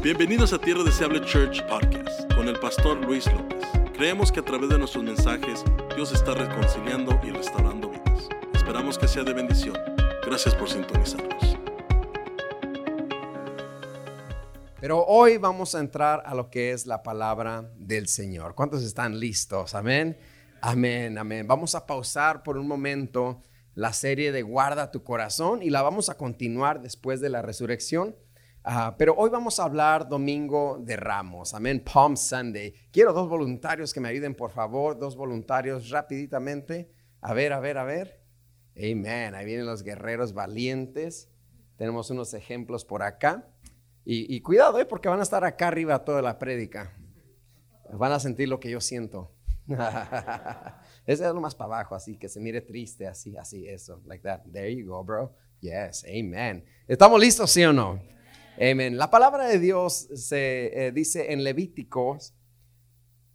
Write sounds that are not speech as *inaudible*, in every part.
Bienvenidos a Tierra Deseable Church Podcast con el pastor Luis López. Creemos que a través de nuestros mensajes Dios está reconciliando y restaurando vidas. Esperamos que sea de bendición. Gracias por sintonizarnos. Pero hoy vamos a entrar a lo que es la palabra del Señor. ¿Cuántos están listos? Amén. Amén, amén. Vamos a pausar por un momento la serie de Guarda tu corazón y la vamos a continuar después de la resurrección. Ah, pero hoy vamos a hablar domingo de Ramos, amén, Palm Sunday. Quiero dos voluntarios que me ayuden, por favor, dos voluntarios rapiditamente. A ver, a ver, a ver. Amén, ahí vienen los guerreros valientes. Tenemos unos ejemplos por acá. Y, cuidado, eh, porque van a estar acá arriba toda la prédica. Van a sentir lo que yo siento. *laughs* Ese es lo más para abajo, así que se mire triste, así, así, eso, like that. There you go, bro. Yes, amen. ¿Estamos listos, sí o no? Amén. La palabra de Dios se eh, dice en Levíticos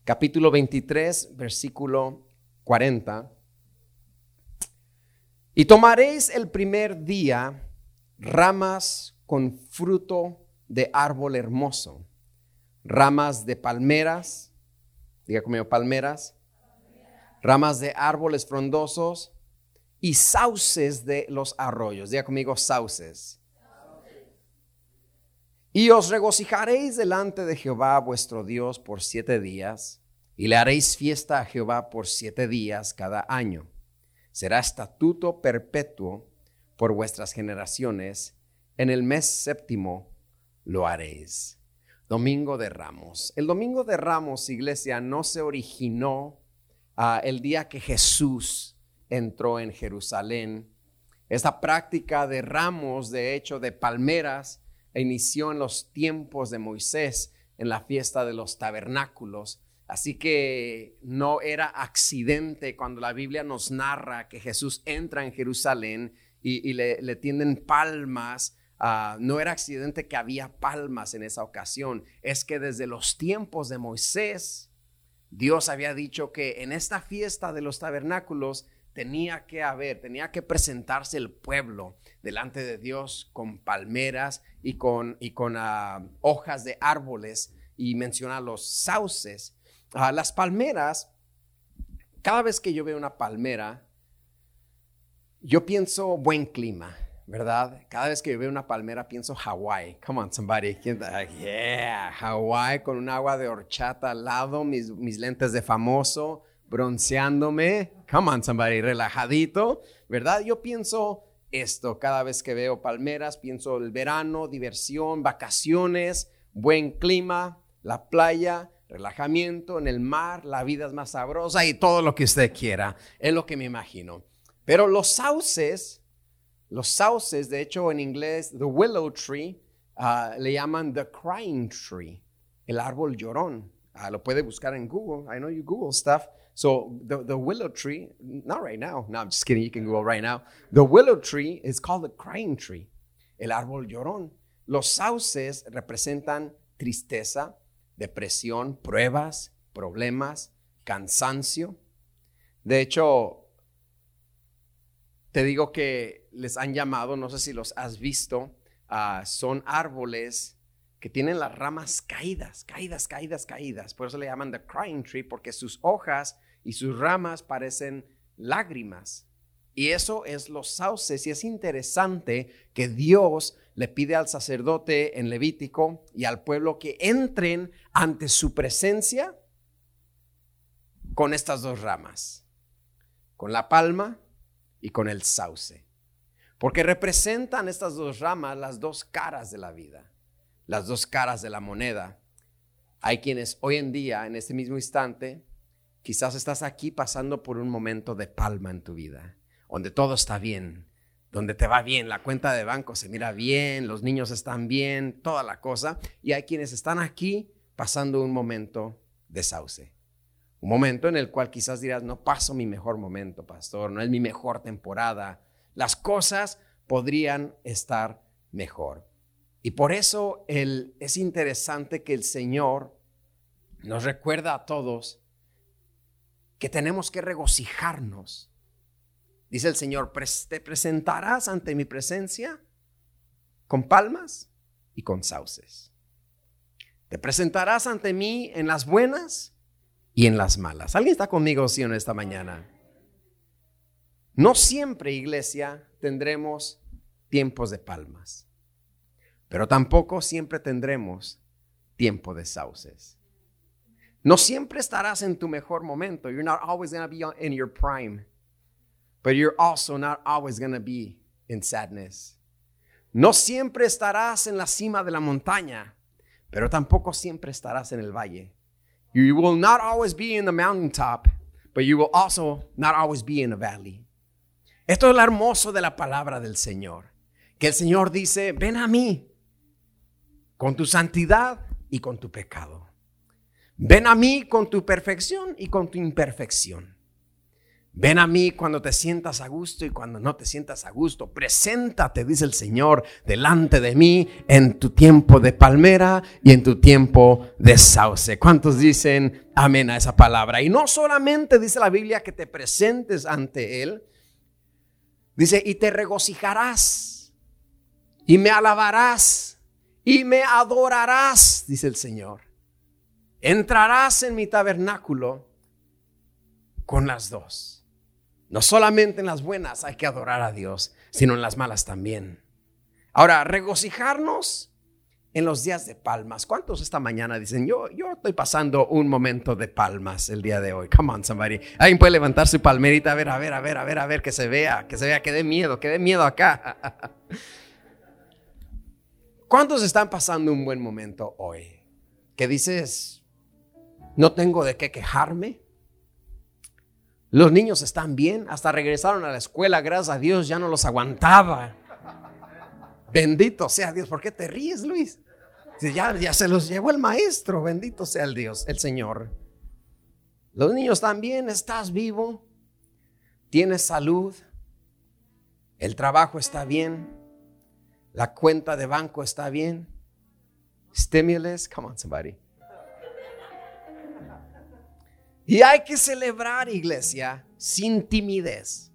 capítulo 23, versículo 40. Y tomaréis el primer día ramas con fruto de árbol hermoso, ramas de palmeras, diga conmigo palmeras, ramas de árboles frondosos y sauces de los arroyos, diga conmigo sauces y os regocijaréis delante de Jehová vuestro Dios por siete días, y le haréis fiesta a Jehová por siete días cada año. Será estatuto perpetuo por vuestras generaciones. En el mes séptimo lo haréis. Domingo de Ramos. El Domingo de Ramos, iglesia, no se originó ah, el día que Jesús entró en Jerusalén. Esta práctica de ramos, de hecho, de palmeras, inició en los tiempos de Moisés, en la fiesta de los tabernáculos. Así que no era accidente cuando la Biblia nos narra que Jesús entra en Jerusalén y, le, tienden palmas. Ah, no era accidente que había palmas en esa ocasión. Es que desde los tiempos de Moisés, Dios había dicho que en esta fiesta de los tabernáculos tenía que haber, tenía que presentarse el pueblo delante de Dios con palmeras y con, y con ah, hojas de árboles y menciona los sauces. Ah, las palmeras, cada vez que yo veo una palmera, yo pienso buen clima, ¿verdad? Cada vez que yo veo una palmera pienso Hawái. Come on, somebody. Yeah, Hawái con un agua de horchata al lado, mis, mis lentes de famoso bronceándome, come on somebody, relajadito, ¿verdad? Yo pienso esto cada vez que veo palmeras, pienso el verano, diversión, vacaciones, buen clima, la playa, relajamiento en el mar, la vida es más sabrosa y todo lo que usted quiera, es lo que me imagino. Pero los sauces, los sauces, de hecho en inglés, the willow tree, ah, le llaman the crying tree, el árbol llorón. Ah, lo puede buscar en Google. I know you Google stuff. So the, willow tree, not right now. No, I'm just kidding. You can go right now. The willow tree is called the crying tree, el árbol llorón. Los sauces representan tristeza, depresión, pruebas, problemas, cansancio. De hecho, te digo que les han llamado, no sé si los has visto, uh, son árboles que tienen las ramas caídas, caídas, caídas, caídas. Por eso le llaman the crying tree, porque sus hojas y sus ramas parecen lágrimas. Y eso es los sauces. Y es interesante que Dios le pide al sacerdote en Levítico y al pueblo que entren ante su presencia con estas dos ramas, con la palma y con el sauce. Porque representan estas dos ramas las dos caras de la vida las dos caras de la moneda. Hay quienes hoy en día, en este mismo instante, quizás estás aquí pasando por un momento de palma en tu vida, donde todo está bien, donde te va bien, la cuenta de banco se mira bien, los niños están bien, toda la cosa. Y hay quienes están aquí pasando un momento de sauce. Un momento en el cual quizás dirás, no paso mi mejor momento, pastor, no es mi mejor temporada. Las cosas podrían estar mejor. Y por eso es interesante que el Señor nos recuerda a todos que tenemos que regocijarnos. Dice el Señor, te presentarás ante mi presencia con palmas y con sauces. Te presentarás ante mí en las buenas y en las malas. ¿Alguien está conmigo, sí, en esta mañana? No siempre, iglesia, tendremos tiempos de palmas, pero tampoco siempre tendremos tiempo de sauces. No siempre estarás en tu mejor momento. You're not always going to be in your prime, but you're also not always going to be in sadness. No siempre estarás en la cima de la montaña, pero tampoco siempre estarás en el valle. You will not always be in the mountaintop, but you will also not always be in the valley. Esto es lo hermoso de la palabra del Señor. Que el Señor dice, ven a mí con tu santidad y con tu pecado. Ven a mí con tu perfección y con tu imperfección. Ven a mí cuando te sientas a gusto y cuando no te sientas a gusto. Preséntate, dice el Señor, delante de mí en tu tiempo de palmera y en tu tiempo de sauce. ¿Cuántos dicen amén a esa palabra? Y no solamente dice la Biblia que te presentes ante Él, Dice, y te regocijarás y me alabarás y me adorarás, dice el Señor. Entrarás en mi tabernáculo con las dos. No solamente en las buenas hay que adorar a Dios, sino en las malas también. Ahora, regocijarnos en los días de palmas. ¿Cuántos esta mañana dicen, yo, yo estoy pasando un momento de palmas el día de hoy? Come on, somebody. Alguien puede levantar su palmerita, a ver, a ver, a ver, a ver, a ver, que se vea, que se vea, que dé miedo, que dé miedo acá. *laughs* ¿Cuántos están pasando un buen momento hoy? Que dices, no tengo de qué quejarme. Los niños están bien, hasta regresaron a la escuela, gracias a Dios, ya no los aguantaba. Bendito sea Dios. ¿Por qué te ríes, Luis? Ya, ya se los llevó el maestro. Bendito sea el Dios, el Señor. Los niños también, estás vivo, tienes salud, el trabajo está bien, la cuenta de banco está bien. Stimulus, come on, somebody. Y hay que celebrar, iglesia, sin timidez,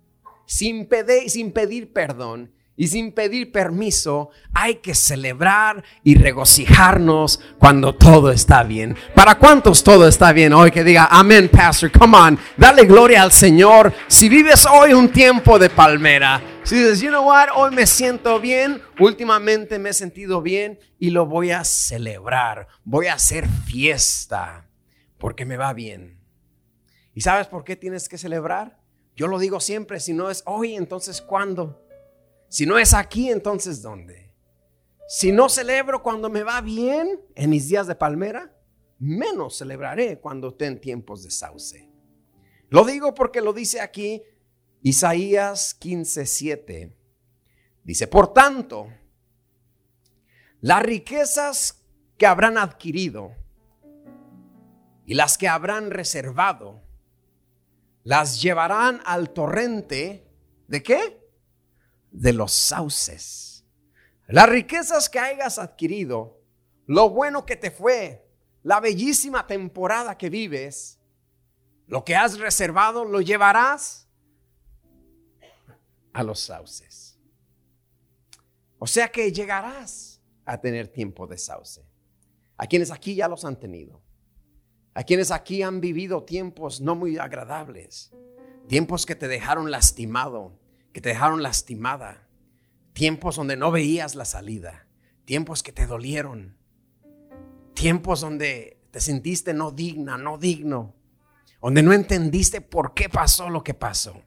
sin pedir, sin pedir perdón y sin pedir permiso, hay que celebrar y regocijarnos cuando todo está bien. ¿Para cuántos todo está bien hoy? Que diga, amén, pastor, come on, dale gloria al Señor. Si vives hoy un tiempo de palmera, si dices, you know what, hoy me siento bien, últimamente me he sentido bien y lo voy a celebrar, voy a hacer fiesta, porque me va bien. ¿Y sabes por qué tienes que celebrar? Yo lo digo siempre, si no es hoy, entonces ¿cuándo? Si no es aquí, entonces ¿dónde? Si no celebro cuando me va bien en mis días de palmera, menos celebraré cuando esté en tiempos de sauce. Lo digo porque lo dice aquí Isaías 15:7. Dice, por tanto, las riquezas que habrán adquirido y las que habrán reservado, las llevarán al torrente de qué? de los sauces. Las riquezas que hayas adquirido, lo bueno que te fue, la bellísima temporada que vives, lo que has reservado, lo llevarás a los sauces. O sea que llegarás a tener tiempo de sauce. A quienes aquí ya los han tenido. A quienes aquí han vivido tiempos no muy agradables. Tiempos que te dejaron lastimado que te dejaron lastimada, tiempos donde no veías la salida, tiempos que te dolieron, tiempos donde te sentiste no digna, no digno, donde no entendiste por qué pasó lo que pasó.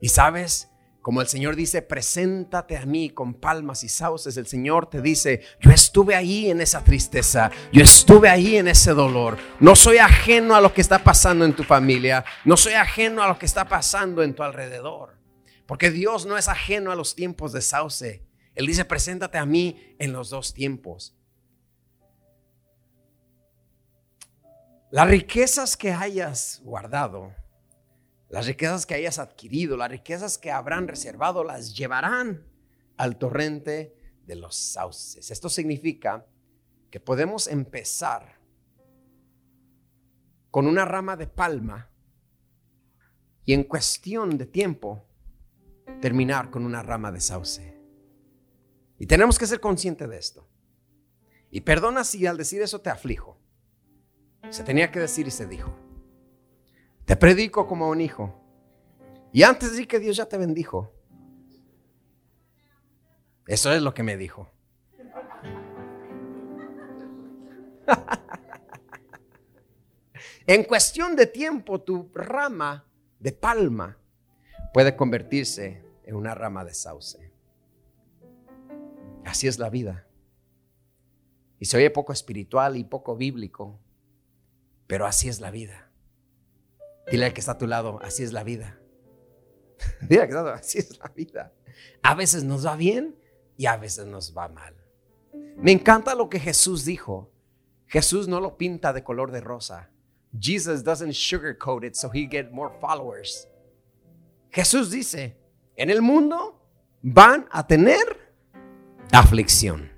Y sabes, como el Señor dice, preséntate a mí con palmas y sauces. El Señor te dice, yo estuve ahí en esa tristeza, yo estuve ahí en ese dolor. No soy ajeno a lo que está pasando en tu familia, no soy ajeno a lo que está pasando en tu alrededor. Porque Dios no es ajeno a los tiempos de sauce. Él dice, preséntate a mí en los dos tiempos. Las riquezas que hayas guardado, las riquezas que hayas adquirido, las riquezas que habrán reservado, las llevarán al torrente de los sauces. Esto significa que podemos empezar con una rama de palma y en cuestión de tiempo terminar con una rama de sauce. Y tenemos que ser conscientes de esto. Y perdona si al decir eso te aflijo. Se tenía que decir y se dijo. Te predico como un hijo. Y antes di que Dios ya te bendijo. Eso es lo que me dijo. *laughs* en cuestión de tiempo, tu rama de palma puede convertirse en una rama de sauce. Así es la vida. Y se oye poco espiritual y poco bíblico, pero así es la vida. Dile al que está a tu lado, así es la vida. *laughs* Dile al que está a tu lado, así es la vida. A veces nos va bien y a veces nos va mal. Me encanta lo que Jesús dijo. Jesús no lo pinta de color de rosa. Jesus doesn't sugarcoat it so he get more followers. Jesús dice, en el mundo van a tener aflicción.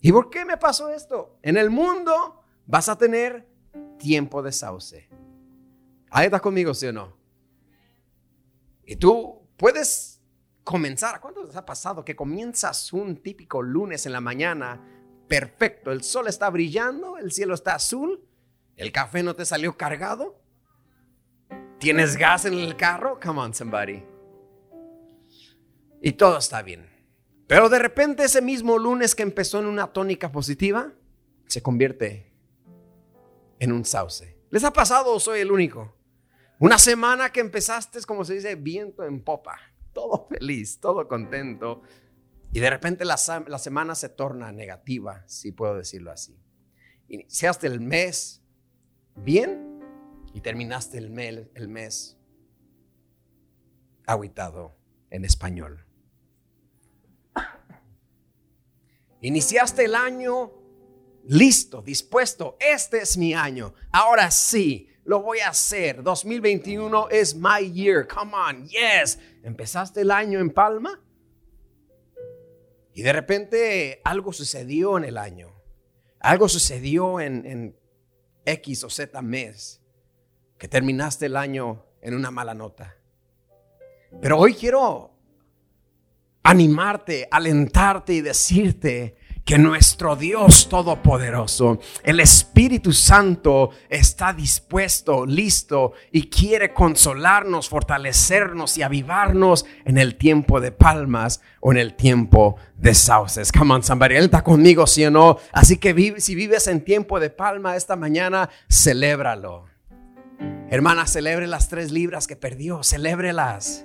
¿Y por qué me pasó esto? En el mundo vas a tener tiempo de sauce. Ahí estás conmigo, sí o no. Y tú puedes comenzar. ¿Cuánto les ha pasado que comienzas un típico lunes en la mañana? Perfecto, el sol está brillando, el cielo está azul, el café no te salió cargado, tienes gas en el carro. Come on, somebody. Y todo está bien. Pero de repente ese mismo lunes que empezó en una tónica positiva, se convierte en un sauce. ¿Les ha pasado o soy el único? Una semana que empezaste, como se dice, viento en popa, todo *laughs* feliz, todo contento, y de repente la, la semana se torna negativa, si puedo decirlo así. Iniciaste el mes bien y terminaste el mes, el mes aguitado en español. Iniciaste el año listo, dispuesto. Este es mi año. Ahora sí, lo voy a hacer. 2021 es my year. Come on, yes. Empezaste el año en Palma y de repente algo sucedió en el año. Algo sucedió en, en X o Z mes que terminaste el año en una mala nota. Pero hoy quiero animarte, alentarte y decirte que nuestro Dios Todopoderoso, el Espíritu Santo, está dispuesto, listo y quiere consolarnos, fortalecernos y avivarnos en el tiempo de palmas o en el tiempo de sauces. Come on, somebody. Él está conmigo, sí o no. Así que si vives en tiempo de palma esta mañana, celébralo. Hermana, celebre las tres libras que perdió. Celébrelas.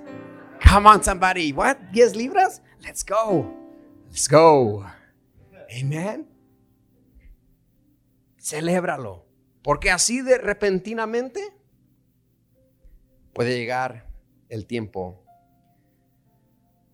Come on, somebody. What? ¿10 libras? Let's go. Let's go. Amen. Celébralo. Porque así de repentinamente puede llegar el tiempo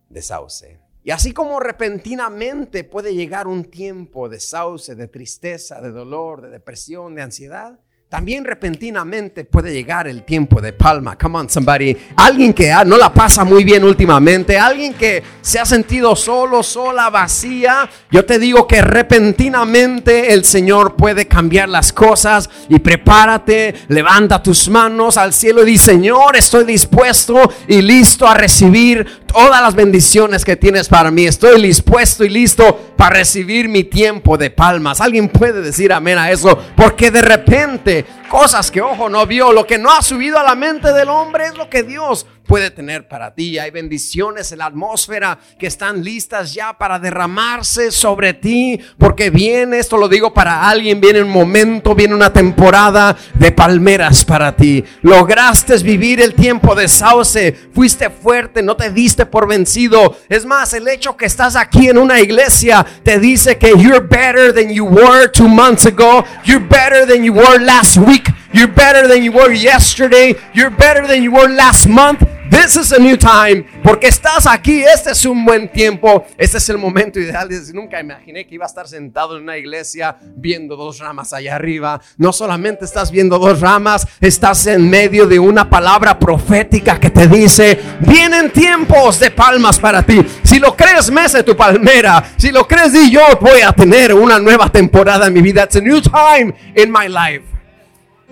de sauce. Y así como repentinamente puede llegar un tiempo de sauce, de tristeza, de dolor, de depresión, de ansiedad, también repentinamente puede llegar el tiempo de palma. Come on, somebody. Alguien que no la pasa muy bien últimamente, alguien que se ha sentido solo, sola, vacía. Yo te digo que repentinamente el Señor puede cambiar las cosas y prepárate, levanta tus manos al cielo y di, Señor, estoy dispuesto y listo a recibir todas las bendiciones que tienes para mí. Estoy dispuesto y listo para recibir mi tiempo de palmas. Alguien puede decir amén a eso, porque de repente cosas que ojo no vio, lo que no ha subido a la mente del hombre es lo que Dios puede tener para ti. Hay bendiciones en la atmósfera que están listas ya para derramarse sobre ti, porque viene, esto lo digo para alguien, viene un momento, viene una temporada de palmeras para ti. Lograste vivir el tiempo de sauce, fuiste fuerte, no te diste por vencido. Es más, el hecho que estás aquí en una iglesia te dice que you're better than you were two months ago, you're better than you were last week. You're better than you were yesterday. You're better than you were last month. This is a new time. Porque estás aquí. Este es un buen tiempo. Este es el momento ideal. Nunca imaginé que iba a estar sentado en una iglesia viendo dos ramas allá arriba. No solamente estás viendo dos ramas, estás en medio de una palabra profética que te dice: Vienen tiempos de palmas para ti. Si lo crees, mece tu palmera. Si lo crees, di yo voy a tener una nueva temporada en mi vida. It's a new time in my life.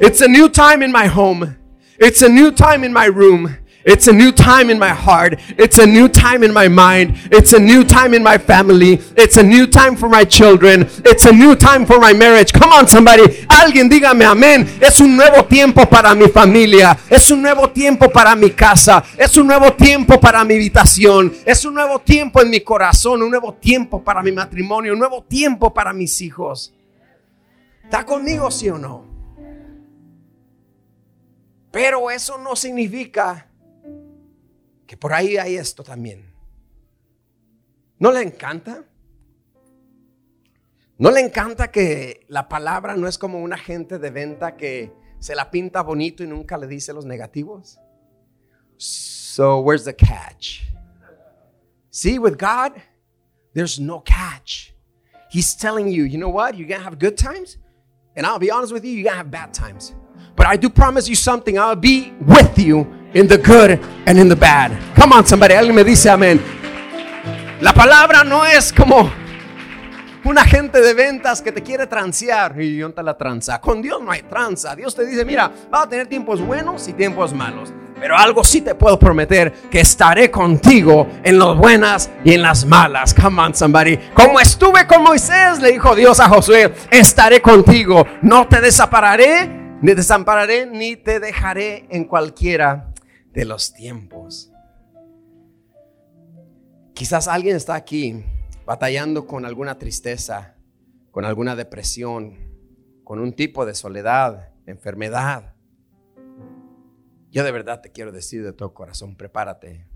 It's a new time in my home. It's a new time in my room. It's a new time in my heart. It's a new time in my mind. It's a new time in my family. It's a new time for my children. It's a new time for my marriage. Come on, somebody. Alguien dígame amén. Es un nuevo tiempo para mi familia. Es un nuevo tiempo para mi casa. Es un nuevo tiempo para mi habitación. Es un nuevo tiempo en mi corazón. Un nuevo tiempo para mi matrimonio. Un nuevo tiempo para mis hijos. ¿Está conmigo, sí o no? Pero eso no significa que por ahí hay esto también. ¿No le encanta? ¿No le encanta que la palabra no es como un agente de venta que se la pinta bonito y nunca le dice los negativos? So, where's the catch? See, with God, there's no catch. He's telling you, you know what? You're going to have good times. And I'll be honest with you, you're going to have bad times. But I do promise you something. I'll be with you in the good and in the bad. Come on, somebody. Alguien me dice amén. La palabra no es como un agente de ventas que te quiere transear y te la tranza. Con Dios no hay tranza. Dios te dice, mira, va a tener tiempos buenos y tiempos malos. Pero algo sí te puedo prometer, que estaré contigo en las buenas y en las malas. Come on, somebody. Como estuve con Moisés, le dijo Dios a Josué, estaré contigo. No te desampararé, ni desampararé, ni te dejaré en cualquiera de los tiempos. Quizás alguien está aquí batallando con alguna tristeza, con alguna depresión, con un tipo de soledad, enfermedad. Yo de verdad te quiero decir de todo corazón, prepárate,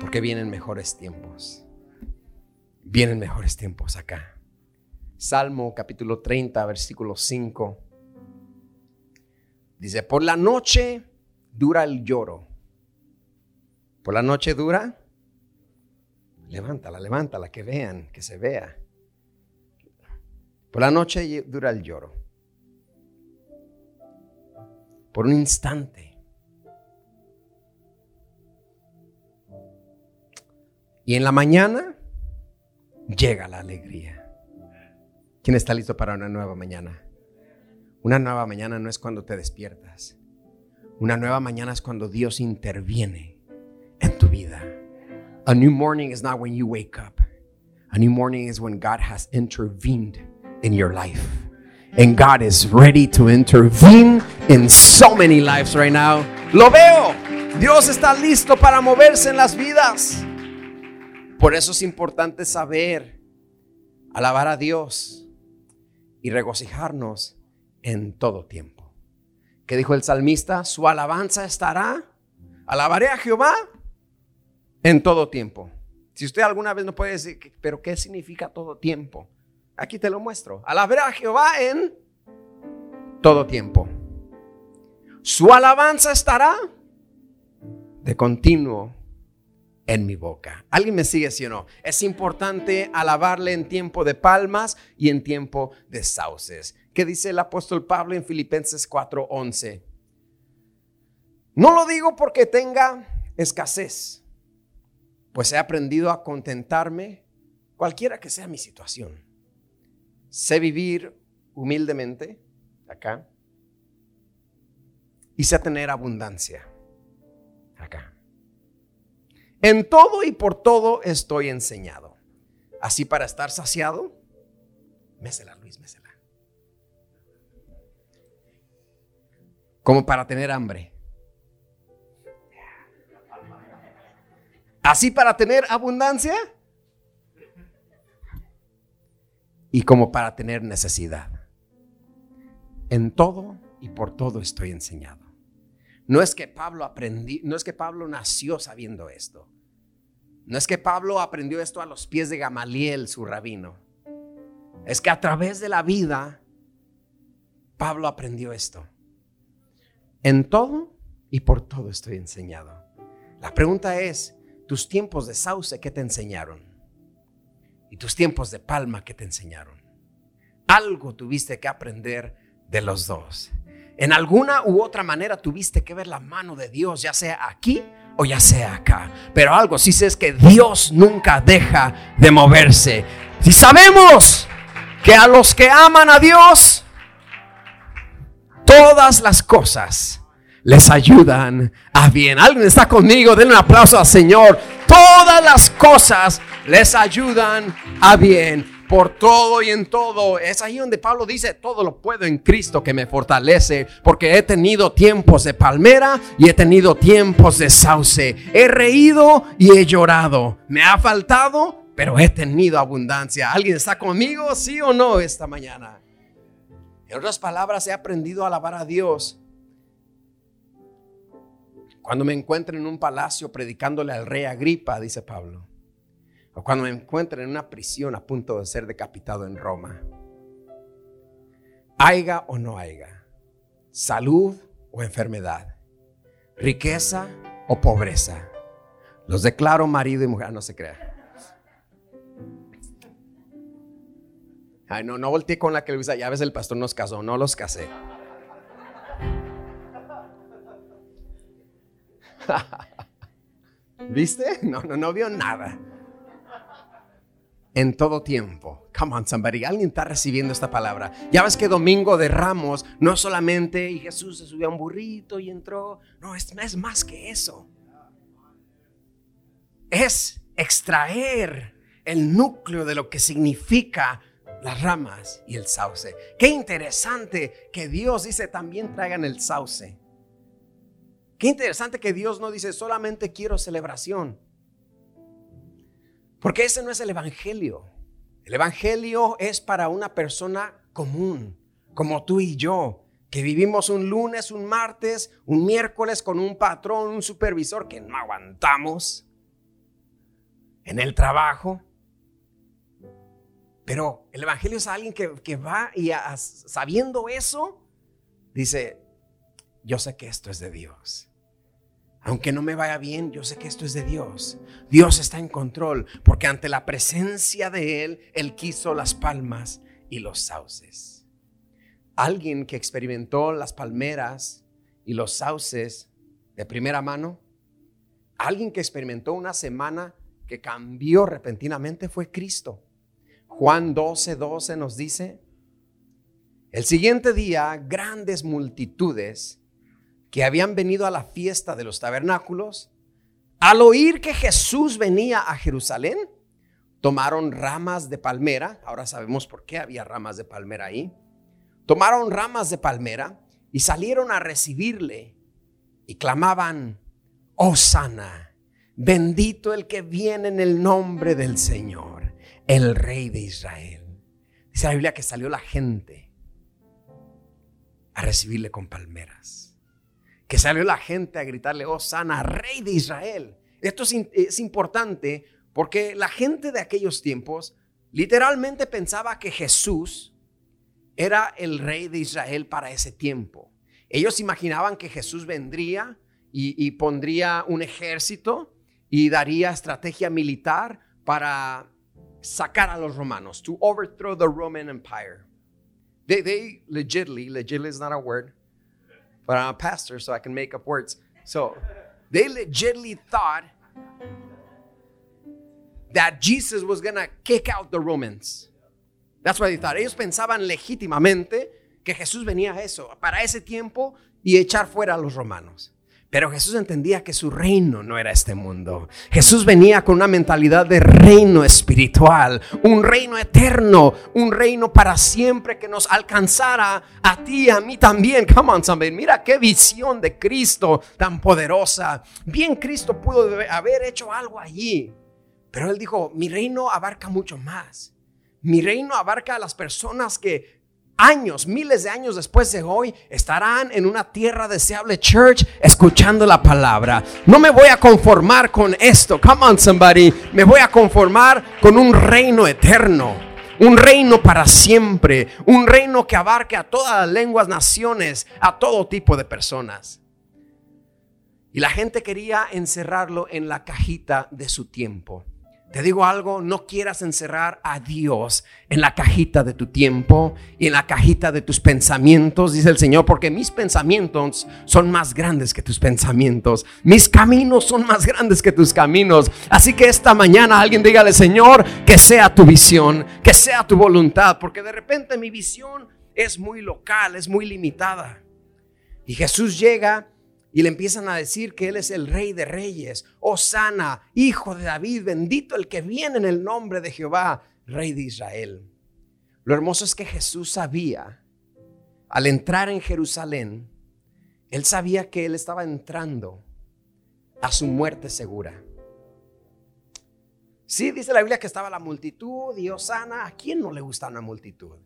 porque vienen mejores tiempos. Vienen mejores tiempos acá. Salmo capítulo 30, versículo 5. Dice, por la noche dura el lloro. Por la noche dura. Levántala, levántala, que vean, que se vea. Por la noche dura el lloro. Por un instante. Y en la mañana llega la alegría. ¿Quién está listo para una nueva mañana? Una nueva mañana no es cuando te despiertas. Una nueva mañana es cuando Dios interviene en tu vida. A new morning is not when you wake up. A new morning is when God has intervened in your life. And God is ready to intervene in so many lives right now. Lo veo. Dios está listo para moverse en las vidas. Por eso es importante saber alabar a Dios y regocijarnos en todo tiempo que dijo el salmista, su alabanza estará, alabaré a Jehová en todo tiempo. Si usted alguna vez no puede decir, pero ¿qué significa todo tiempo? Aquí te lo muestro. Alabaré a Jehová en todo tiempo. Su alabanza estará de continuo en mi boca. ¿Alguien me sigue, sí o no? Es importante alabarle en tiempo de palmas y en tiempo de sauces. ¿Qué dice el apóstol Pablo en Filipenses 4:11? No lo digo porque tenga escasez, pues he aprendido a contentarme cualquiera que sea mi situación. Sé vivir humildemente acá y sé tener abundancia acá. En todo y por todo estoy enseñado. Así para estar saciado, mésela Luis, mésela. Como para tener hambre. Así para tener abundancia y como para tener necesidad. En todo y por todo estoy enseñado. No es que Pablo aprendí, no es que Pablo nació sabiendo esto. No es que Pablo aprendió esto a los pies de Gamaliel, su rabino. Es que a través de la vida Pablo aprendió esto. En todo y por todo estoy enseñado. La pregunta es, tus tiempos de sauce, ¿qué te enseñaron? Y tus tiempos de palma, ¿qué te enseñaron? Algo tuviste que aprender de los dos. En alguna u otra manera tuviste que ver la mano de Dios, ya sea aquí o ya sea acá. Pero algo sí sé es que Dios nunca deja de moverse. Si sabemos que a los que aman a Dios, todas las cosas les ayudan a bien. Alguien está conmigo, denle un aplauso al Señor. Todas las cosas les ayudan a bien. Por todo y en todo. Es ahí donde Pablo dice, todo lo puedo en Cristo que me fortalece, porque he tenido tiempos de palmera y he tenido tiempos de sauce. He reído y he llorado. Me ha faltado, pero he tenido abundancia. ¿Alguien está conmigo, sí o no, esta mañana? En otras palabras, he aprendido a alabar a Dios cuando me encuentre en un palacio predicándole al rey Agripa, dice Pablo. O cuando me encuentre en una prisión a punto de ser decapitado en Roma. Haiga o no haiga. Salud o enfermedad. Riqueza o pobreza. Los declaro marido y mujer. No se crea. Ay, no, no volteé con la que le ya ves el pastor nos casó, no los casé. *laughs* ¿Viste? No, no, no vio nada. En todo tiempo. Come on, somebody. Alguien está recibiendo esta palabra. Ya ves que domingo de ramos no solamente y Jesús se subió a un burrito y entró. No, es más que eso. Es extraer el núcleo de lo que significa las ramas y el sauce. Qué interesante que Dios dice también traigan el sauce. Qué interesante que Dios no dice solamente quiero celebración. Porque ese no es el Evangelio. El Evangelio es para una persona común, como tú y yo, que vivimos un lunes, un martes, un miércoles con un patrón, un supervisor que no aguantamos en el trabajo. Pero el Evangelio es alguien que, va y sabiendo eso, dice, yo sé que esto es de Dios. Aunque no me vaya bien, yo sé que esto es de Dios. Dios está en control, porque ante la presencia de Él, Él quiso las palmas y los sauces. Alguien que experimentó las palmeras y los sauces de primera mano, alguien que experimentó una semana que cambió repentinamente fue Cristo. Juan 12, 12 nos dice, el siguiente día grandes multitudes que habían venido a la fiesta de los tabernáculos, al oír que Jesús venía a Jerusalén, tomaron ramas de palmera, ahora sabemos por qué había ramas de palmera ahí, tomaron ramas de palmera y salieron a recibirle y clamaban, Osana, bendito el que viene en el nombre del Señor, el Rey de Israel. Dice la Biblia que salió la gente a recibirle con palmeras que salió la gente a gritarle, oh sana, rey de Israel. Esto es, importante porque la gente de aquellos tiempos literalmente pensaba que Jesús era el rey de Israel para ese tiempo. Ellos imaginaban que Jesús vendría y, y, pondría un ejército y daría estrategia militar para sacar a los romanos, to overthrow the Roman Empire. They, they legitimately, legitimately is not a word, but I'm a pastor, so I can make up words. So they legitimately thought that Jesus was going to kick out the Romans. That's what they thought. Ellos pensaban legítimamente que Jesús venía a eso, para ese tiempo y echar fuera a los romanos. Pero Jesús entendía que su reino no era este mundo. Jesús venía con una mentalidad de reino espiritual, un reino eterno, un reino para siempre que nos alcanzara a ti a mí también. Come on, somebody. Mira qué visión de Cristo tan poderosa. Bien, Cristo pudo haber hecho algo allí. Pero él dijo, mi reino abarca mucho más. Mi reino abarca a las personas que años, miles de años después de hoy, estarán en una tierra deseable church escuchando la palabra. No me voy a conformar con esto. Come on, somebody. Me voy a conformar con un reino eterno. Un reino para siempre. Un reino que abarque a todas las lenguas, naciones, a todo tipo de personas. Y la gente quería encerrarlo en la cajita de su tiempo. Te digo algo, no quieras encerrar a Dios en la cajita de tu tiempo y en la cajita de tus pensamientos, dice el Señor, porque mis pensamientos son más grandes que tus pensamientos. Mis caminos son más grandes que tus caminos. Así que esta mañana alguien dígale, Señor, que sea tu visión, que sea tu voluntad, porque de repente mi visión es muy local, es muy limitada. Y Jesús llega Y le empiezan a decir que Él es el rey de reyes, Osana, hijo de David, bendito el que viene en el nombre de Jehová, rey de Israel. Lo hermoso es que Jesús sabía, al entrar en Jerusalén, Él sabía que Él estaba entrando a su muerte segura. Sí, dice la Biblia que estaba la multitud y Osana. ¿A quién no le gusta una multitud?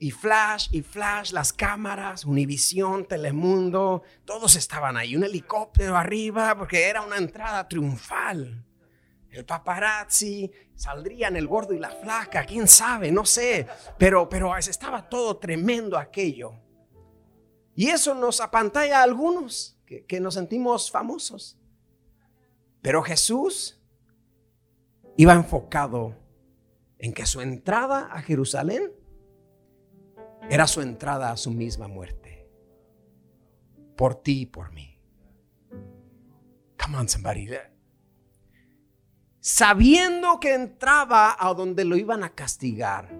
Y flash, y flash, las cámaras, Univisión, Telemundo, todos estaban ahí. Un helicóptero arriba porque era una entrada triunfal. El paparazzi, saldrían el gordo y la flaca, quién sabe, no sé. Pero, pero estaba todo tremendo aquello. Y eso nos apantalla a algunos que, que nos sentimos famosos. Pero Jesús iba enfocado en que su entrada a Jerusalén era su entrada a su misma muerte. Por ti y por mí. Come on, somebody. Sabiendo que entraba a donde lo iban a castigar,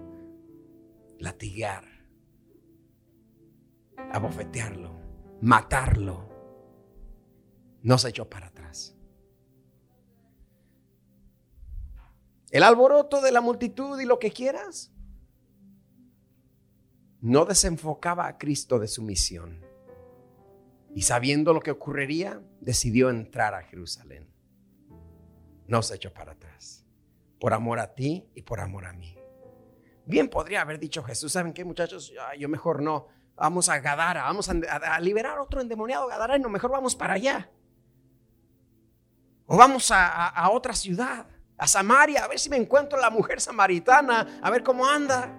latigar, abofetearlo, matarlo, no se echó para atrás. El alboroto de la multitud y lo que quieras no desenfocaba a Cristo de su misión. Y sabiendo lo que ocurriría, decidió entrar a Jerusalén. No se echó para atrás. Por amor a ti y por amor a mí. Bien podría haber dicho Jesús, ¿saben qué muchachos? Yo mejor no. Vamos a Gadara, vamos a, liberar otro endemoniado Gadara y no, mejor vamos para allá. O vamos a, a otra ciudad, a Samaria, a ver si me encuentro la mujer samaritana, a ver cómo anda.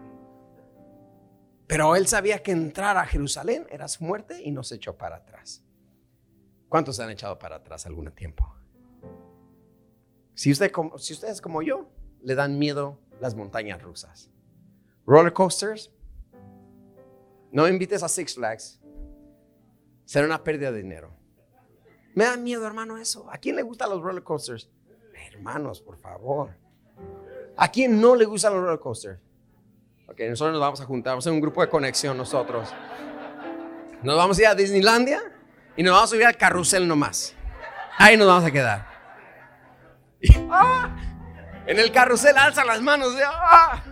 Pero él sabía que entrar a Jerusalén era su muerte y no se echó para atrás. ¿Cuántos se han echado para atrás algún tiempo? Si, si ustedes como yo, le dan miedo las montañas rusas. Roller coasters, no invites a Six Flags. Será una pérdida de dinero. Me da miedo, hermano, eso. ¿A quién le gustan los roller coasters? Hermanos, por favor. ¿A quién no le gustan los roller coasters? Ok, nosotros nos vamos a juntar, vamos a hacer un grupo de conexión nosotros. Nos vamos a ir a Disneylandia y nos vamos a subir al carrusel nomás. Ahí nos vamos a quedar. ¡ah! En el carrusel alza las manos ¡ah!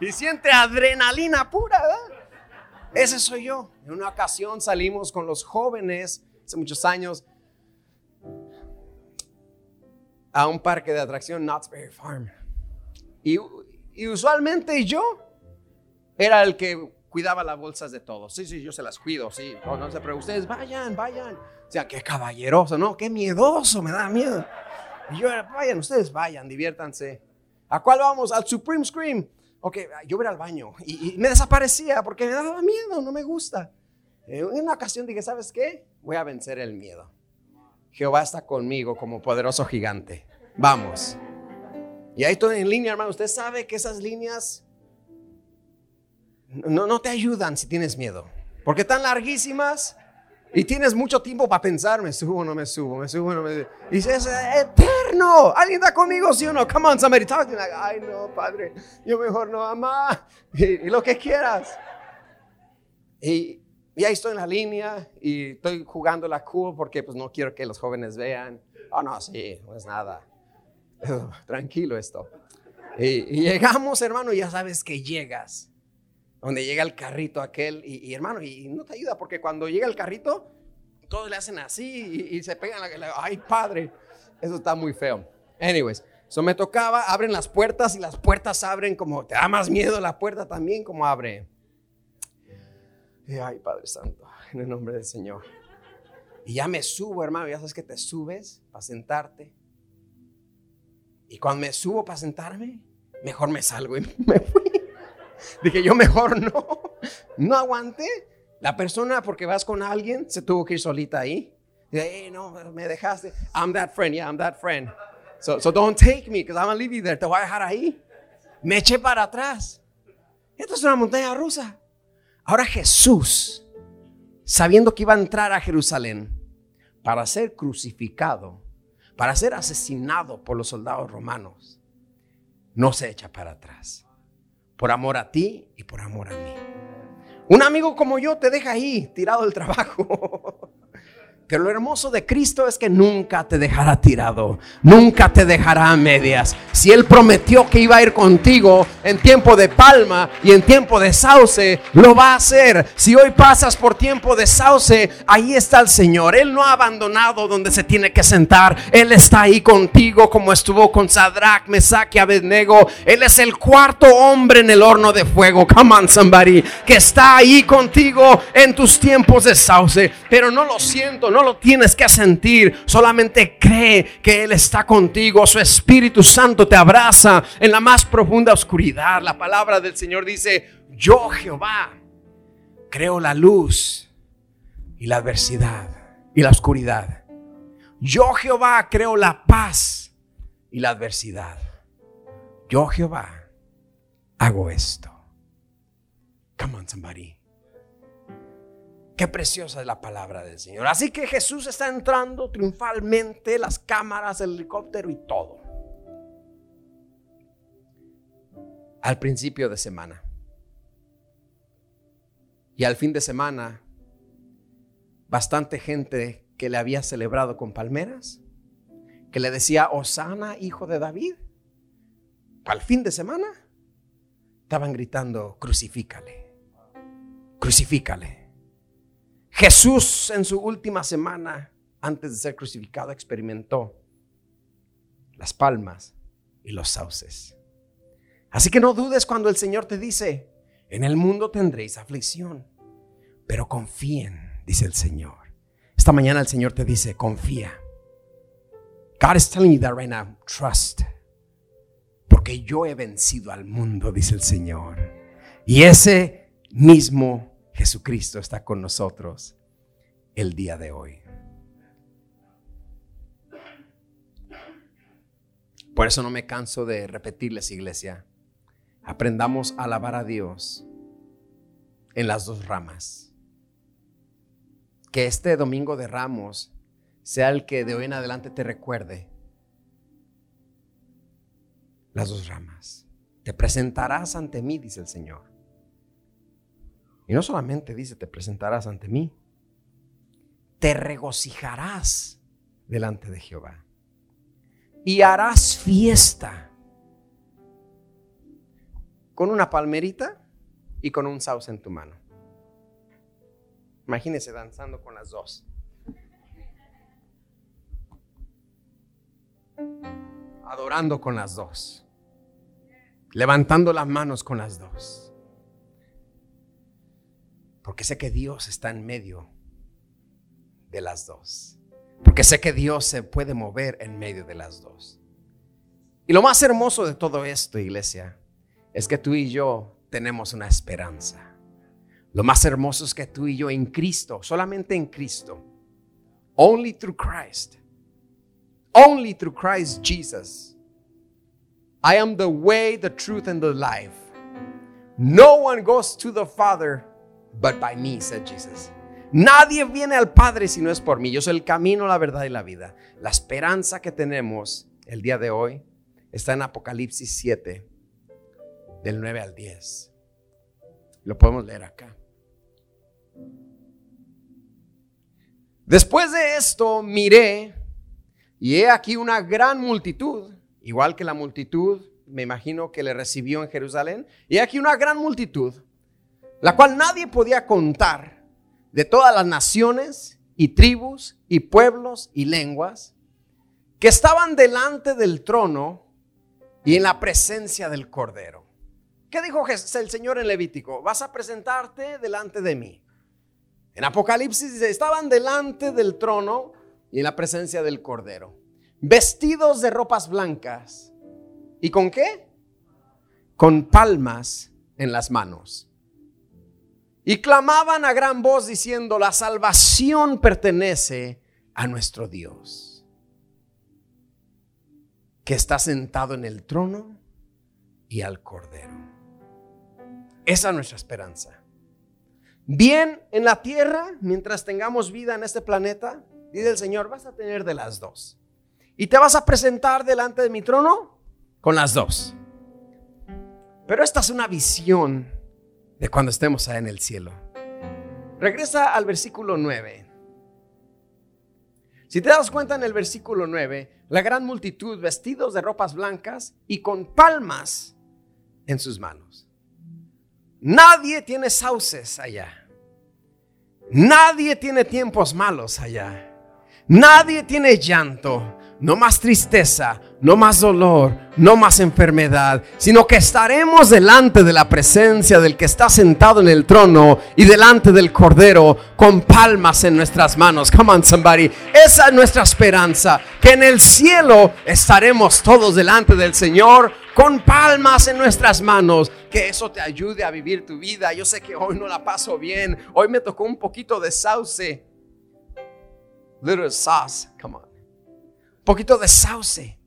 y siente adrenalina pura. Ese soy yo. En una ocasión salimos con los jóvenes, hace muchos años, a un parque de atracción, Knott's Berry Farm. Y y usualmente yo era el que cuidaba las bolsas de todos. Sí, sí, yo se las cuido, sí. No, no se preocupen. Ustedes vayan, vayan. O sea, qué caballeroso, ¿no? Qué miedoso, me da miedo. Y yo era, vayan, ustedes vayan, diviértanse. ¿A cuál vamos? Al Supreme Scream. Ok, yo voy al baño. Y, y, me desaparecía porque me daba miedo, no me gusta. En una ocasión dije, ¿sabes qué? Voy a vencer el miedo. Jehová está conmigo como poderoso gigante. Vamos. Y ahí estoy en línea, hermano. Usted sabe que esas líneas no, no te ayudan si tienes miedo. Porque están larguísimas y tienes mucho tiempo para pensar, me subo, no me subo, me subo, no me subo. Y es eterno. ¿Alguien está conmigo, sí o no? Come on, somebody talk. Ay, no, padre, yo mejor no, mamá. Y, lo que quieras. Y, y, ahí estoy en la línea y estoy jugando la cool porque pues no quiero que los jóvenes vean. Oh, no, sí, no es nada. *laughs* tranquilo esto. Y, llegamos, hermano, ya sabes que llegas. Donde llega el carrito aquel, y, hermano, y no te ayuda porque cuando llega el carrito, todos le hacen así y, se pegan. La, ay, padre, eso está muy feo. Anyways, eso me tocaba, abren las puertas y las puertas abren como, te da más miedo la puerta también como abre. ay, Padre Santo, en el nombre del Señor. Y ya me subo, hermano, ya sabes que te subes para sentarte. Y cuando me subo para sentarme, mejor me salgo y *laughs* me fui. Dije, yo mejor no. No aguanté. La persona, porque vas con alguien, se tuvo que ir solita ahí. Dije, hey, no, me dejaste. I'm that friend, yeah, I'm that friend. So, so don't take me, because I'm going to leave you there. Te voy a dejar ahí. Me eché para atrás. Esto es una montaña rusa. Ahora Jesús, sabiendo que iba a entrar a Jerusalén para ser crucificado, para ser asesinado por los soldados romanos, no se echa para atrás. Por amor a ti y por amor a mí. Un amigo como yo te deja ahí, tirado del trabajo. *laughs* Pero lo hermoso de Cristo es que nunca te dejará tirado, nunca te dejará a medias. Si Él prometió que iba a ir contigo en tiempo de palma y en tiempo de sauce, lo va a hacer. Si hoy pasas por tiempo de sauce, ahí está el Señor. Él no ha abandonado donde se tiene que sentar. Él está ahí contigo como estuvo con Sadrach, Mesach y Abednego. Él es el cuarto hombre en el horno de fuego. Come on, somebody. Que está ahí contigo en tus tiempos de sauce. Pero no lo siento, no lo tienes que sentir, solamente cree que Él está contigo, su Espíritu Santo te abraza en la más profunda oscuridad. La palabra del Señor dice, yo Jehová creo la luz y la adversidad y la oscuridad. Yo Jehová creo la paz y la adversidad. Yo Jehová hago esto. Come on, somebody. Qué preciosa es la palabra del Señor. Así que Jesús está entrando triunfalmente, las cámaras, el helicóptero y todo. Al principio de semana. Y al fin de semana, bastante gente que le había celebrado con palmeras, que le decía, Osana, hijo de David. Al fin de semana, estaban gritando, crucifícale, crucifícale. Jesús en su última semana, antes de ser crucificado, experimentó las palmas y los sauces. Así que no dudes cuando el Señor te dice, en el mundo tendréis aflicción, pero confíen, dice el Señor. Esta mañana el Señor te dice, confía. God is telling you that right now, trust. Porque yo he vencido al mundo, dice el Señor. Y ese mismo Jesucristo está con nosotros el día de hoy. Por eso no me canso de repetirles, iglesia. Aprendamos a alabar a Dios en las dos ramas. Que este domingo de ramos sea el que de hoy en adelante te recuerde las dos ramas. Te presentarás ante mí, dice el Señor. Y no solamente dice, te presentarás ante mí, te regocijarás delante de Jehová. Y harás fiesta con una palmerita y con un sauce en tu mano. Imagínese danzando con las dos. Adorando con las dos. Levantando las manos con las dos. Porque sé que Dios está en medio de las dos. Porque sé que Dios se puede mover en medio de las dos. Y lo más hermoso de todo esto, iglesia, es que tú y yo tenemos una esperanza. Lo más hermoso es que tú y yo en Cristo, solamente en Cristo, only through Christ, only through Christ Jesus. I am the way, the truth, and the life. No one goes to the Father but by me, said Jesus. Nadie viene al Padre si no es por mí. Yo soy el camino, la verdad y la vida. La esperanza que tenemos el día de hoy está en Apocalipsis 7, del 9 al 10. Lo podemos leer acá. Después de esto miré y he aquí una gran multitud, igual que la multitud, me imagino que le recibió en Jerusalén, y he aquí una gran multitud la cual nadie podía contar de todas las naciones y tribus y pueblos y lenguas que estaban delante del trono y en la presencia del Cordero. ¿Qué dijo el Señor en Levítico? Vas a presentarte delante de mí. En Apocalipsis dice, estaban delante del trono y en la presencia del Cordero, vestidos de ropas blancas. ¿Y con qué? Con palmas en las manos. Y clamaban a gran voz diciendo, la salvación pertenece a nuestro Dios, que está sentado en el trono y al Cordero. Esa es nuestra esperanza. Bien en la tierra, mientras tengamos vida en este planeta, dice el Señor, vas a tener de las dos. Y te vas a presentar delante de mi trono con las dos. Pero esta es una visión de cuando estemos allá en el cielo. Regresa al versículo 9. Si te das cuenta en el versículo 9, la gran multitud vestidos de ropas blancas y con palmas en sus manos. Nadie tiene sauces allá. Nadie tiene tiempos malos allá. Nadie tiene llanto no más tristeza, no más dolor, no más enfermedad, sino que estaremos delante de la presencia del que está sentado en el trono y delante del Cordero con palmas en nuestras manos. Come on, somebody. Esa es nuestra esperanza, que en el cielo estaremos todos delante del Señor con palmas en nuestras manos. Que eso te ayude a vivir tu vida. Yo sé que hoy no la paso bien. Hoy me tocó un poquito de sauce. Little sauce. Come on poquito de sauce.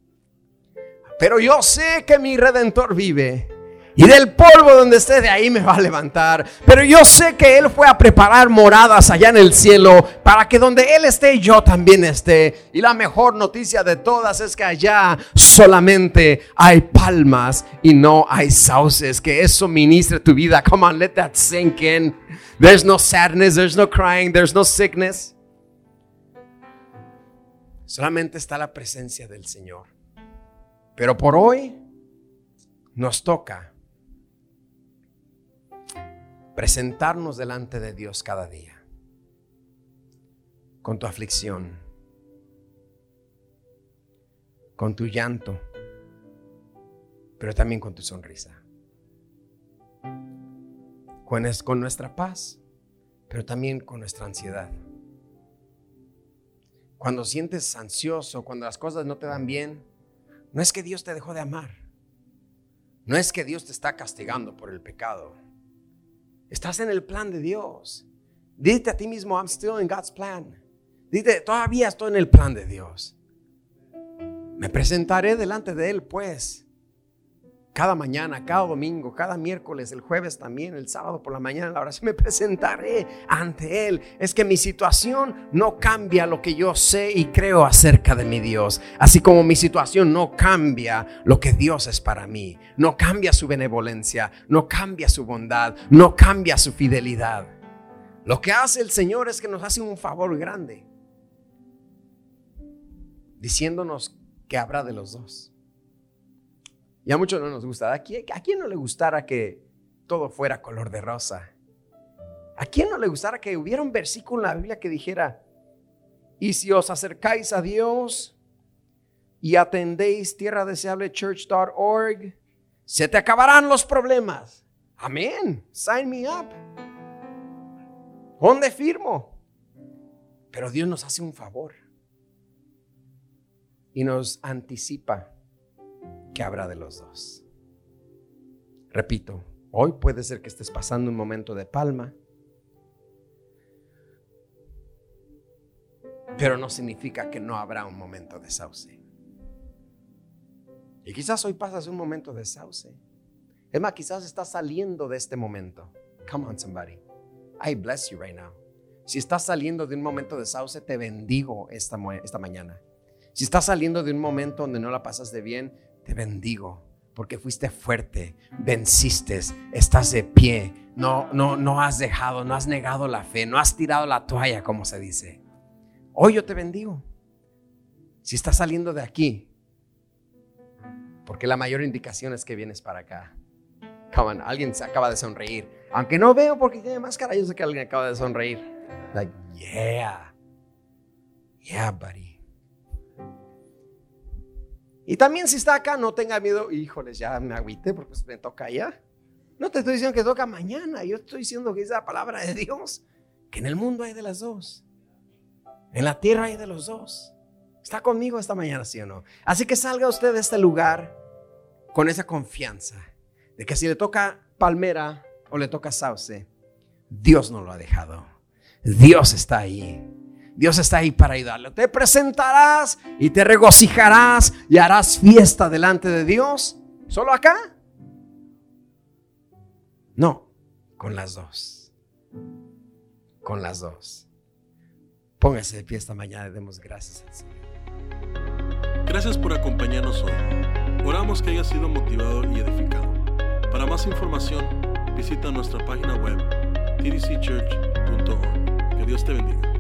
Pero yo sé que mi redentor vive. Y del polvo donde esté, de ahí me va a levantar. Pero yo sé que Él fue a preparar moradas allá en el cielo para que donde Él esté, yo también esté. Y la mejor noticia de todas es que allá solamente hay palmas y no hay sauces. Que eso ministre tu vida. Come on, let that sink in. There's no sadness, there's no crying, there's no sickness. Solamente está la presencia del Señor. Pero por hoy nos toca presentarnos delante de Dios cada día con tu aflicción, con tu llanto, pero también con tu sonrisa, con, con nuestra paz, pero también con nuestra ansiedad cuando sientes ansioso, cuando las cosas no te dan bien, no es que Dios te dejó de amar. No es que Dios te está castigando por el pecado. Estás en el plan de Dios. Dite a ti mismo, I'm still in God's plan. Dite, todavía estoy en el plan de Dios. Me presentaré delante de Él, pues, cada mañana, cada domingo, cada miércoles, el jueves también, el sábado por la mañana, la oración, *laughs* me presentaré ante Él. Es que mi situación no cambia lo que yo sé y creo acerca de mi Dios. Así como mi situación no cambia lo que Dios es para mí. No cambia su benevolencia, no cambia su bondad, no cambia su fidelidad. Lo que hace el Señor es que nos hace un favor grande. Diciéndonos que habrá de los dos. Y a muchos no nos gusta. ¿A quién, ¿A quién no le gustara que todo fuera color de rosa? ¿A quién no le gustara que hubiera un versículo en la Biblia que dijera, y si os acercáis a Dios y atendéis tierra deseable church.org, se te acabarán los problemas. Amén. Sign me up. ¿Dónde firmo? Pero Dios nos hace un favor y nos anticipa que habrá de los dos. Repito, hoy puede ser que estés pasando un momento de palma, pero no significa que no habrá un momento de sauce. Y quizás hoy pasas un momento de sauce. Es más, quizás estás saliendo de este momento. Come on, somebody. I bless you right now. Si estás saliendo de un momento de sauce, te bendigo esta, esta mañana. Si estás saliendo de un momento donde no la pasaste bien, te bendigo porque fuiste fuerte, venciste, estás de pie, no, no, no has dejado, no has negado la fe, no has tirado la toalla, como se dice. Hoy yo te bendigo. Si estás saliendo de aquí, porque la mayor indicación es que vienes para acá. Come alguien se acaba de sonreír. Aunque no veo porque tiene máscara, yo sé que alguien acaba de sonreír. Like, yeah. Yeah, buddy. Y también si está acá, no tenga miedo, híjoles, ya me agüité porque me toca ya. No te estoy diciendo que toca mañana, yo estoy diciendo que es la palabra de Dios, que en el mundo hay de las dos. En la tierra hay de los dos. ¿Está conmigo esta mañana, sí o no? Así que salga usted de este lugar con esa confianza de que si le toca palmera o le toca sauce, Dios no lo ha dejado. Dios está ahí. Dios está ahí para ayudarlo. Te presentarás y te regocijarás y harás fiesta delante de Dios. ¿Solo acá? No, con las dos. Con las dos. Póngase de pie esta mañana y demos gracias al Señor. Gracias por acompañarnos hoy. Oramos que haya sido motivado y edificado. Para más información, visita nuestra página web tdcchurch.org. Que Dios te bendiga.